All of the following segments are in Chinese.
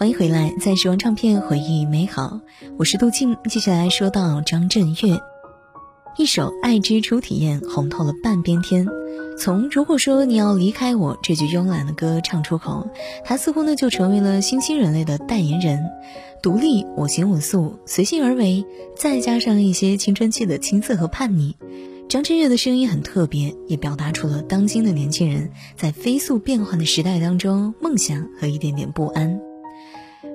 欢迎回来，在时光唱片回忆美好，我是杜静。接下来说到张震岳，一首《爱之初体验》红透了半边天。从如果说你要离开我这句慵懒的歌唱出口，他似乎呢就成为了新兴人类的代言人，独立我行我素，随性而为，再加上一些青春期的青涩和叛逆。张震岳的声音很特别，也表达出了当今的年轻人在飞速变换的时代当中梦想和一点点不安。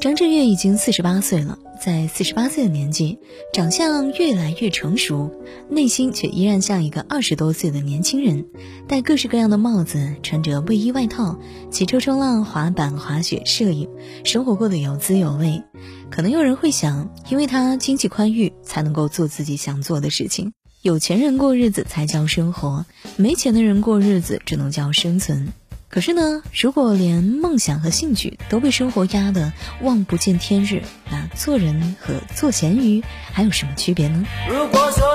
张震岳已经四十八岁了，在四十八岁的年纪，长相越来越成熟，内心却依然像一个二十多岁的年轻人。戴各式各样的帽子，穿着卫衣外套，骑车冲浪、滑板、滑雪、摄影，生活过得有滋有味。可能有人会想，因为他经济宽裕，才能够做自己想做的事情。有钱人过日子才叫生活，没钱的人过日子只能叫生存。可是呢，如果连梦想和兴趣都被生活压得望不见天日，那做人和做咸鱼还有什么区别呢？如果说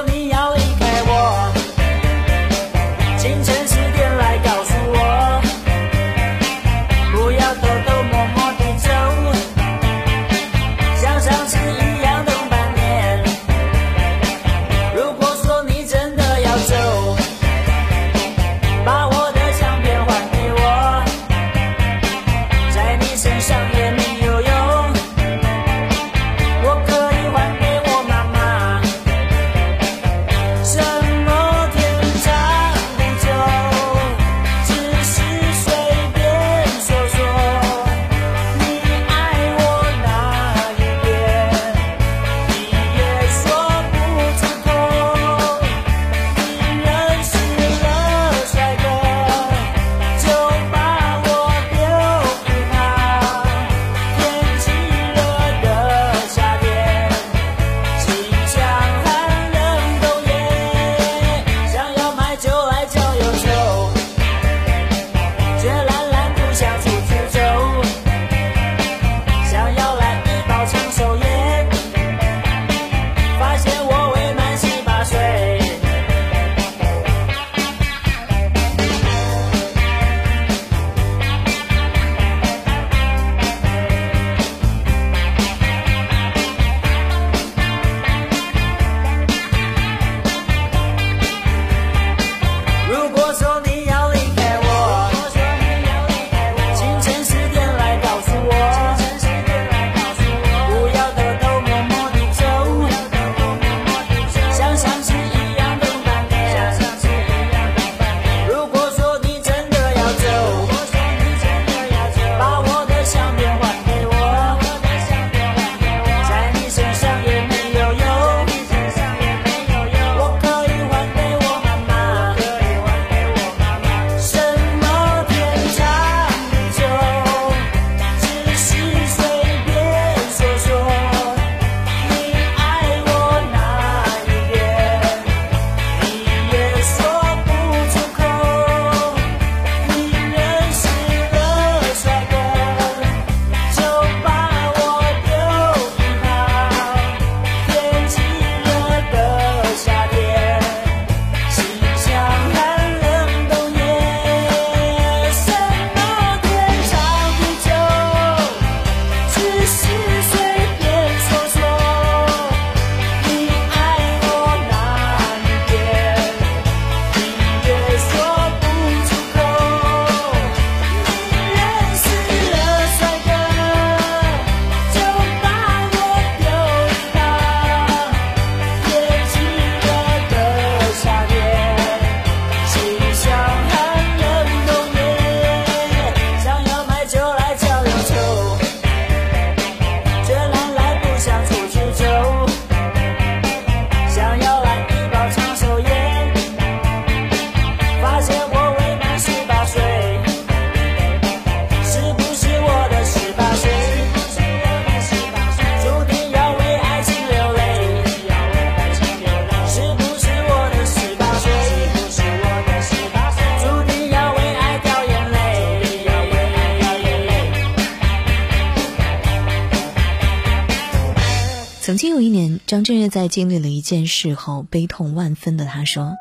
曾经有一年，张震岳在经历了一件事后，悲痛万分的他说：“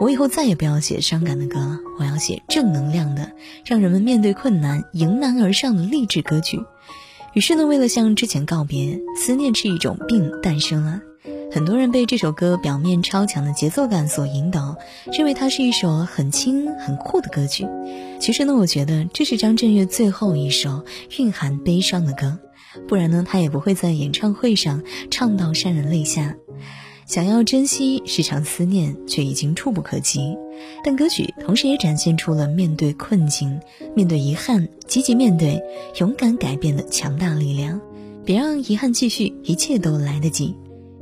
我以后再也不要写伤感的歌了，我要写正能量的，让人们面对困难迎难而上的励志歌曲。”于是呢，为了向之前告别，思念是一种病诞生了。很多人被这首歌表面超强的节奏感所引导，认为它是一首很轻很酷的歌曲。其实呢，我觉得这是张震岳最后一首蕴含悲伤的歌。不然呢，他也不会在演唱会上唱到潸然泪下。想要珍惜时常思念，却已经触不可及。但歌曲同时也展现出了面对困境、面对遗憾、积极面对、勇敢改变的强大力量。别让遗憾继续，一切都来得及。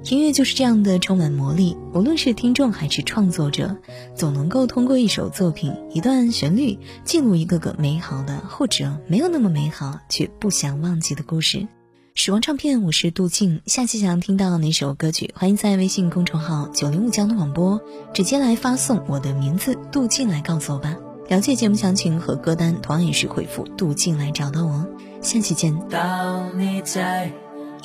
音乐就是这样的充满魔力，无论是听众还是创作者，总能够通过一首作品、一段旋律，记录一个个美好的，或者没有那么美好却不想忘记的故事。时光唱片，我是杜静。下期想要听到哪首歌曲，欢迎在微信公众号“九零五江东广播”直接来发送我的名字“杜静”来告诉我吧。了解节目详情和歌单，同样也是回复“杜静”来找到我。下期见。当你在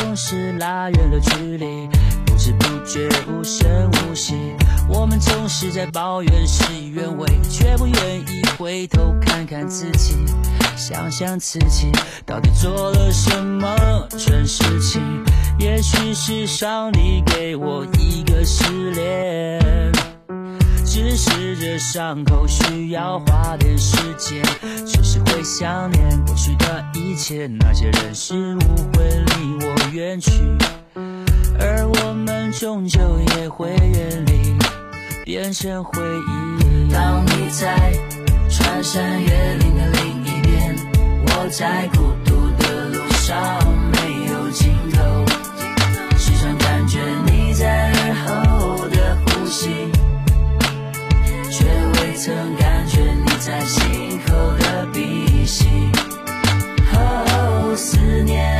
总是拉远了距离，不知不觉无声无息。我们总是在抱怨事与愿违，却不愿意回头看看自己，想想自己到底做了什么蠢事情。也许是上帝给我一个试炼，只是这伤口需要花点时间，就是会想念过去的一切，那些人事物会离我远去，而我们终究也会远离，变成回忆。当你在穿山越岭的另一边，我在孤独的路上没有尽头。时常感觉你在耳后的呼吸，却未曾感觉你在心口的鼻息。哦，思念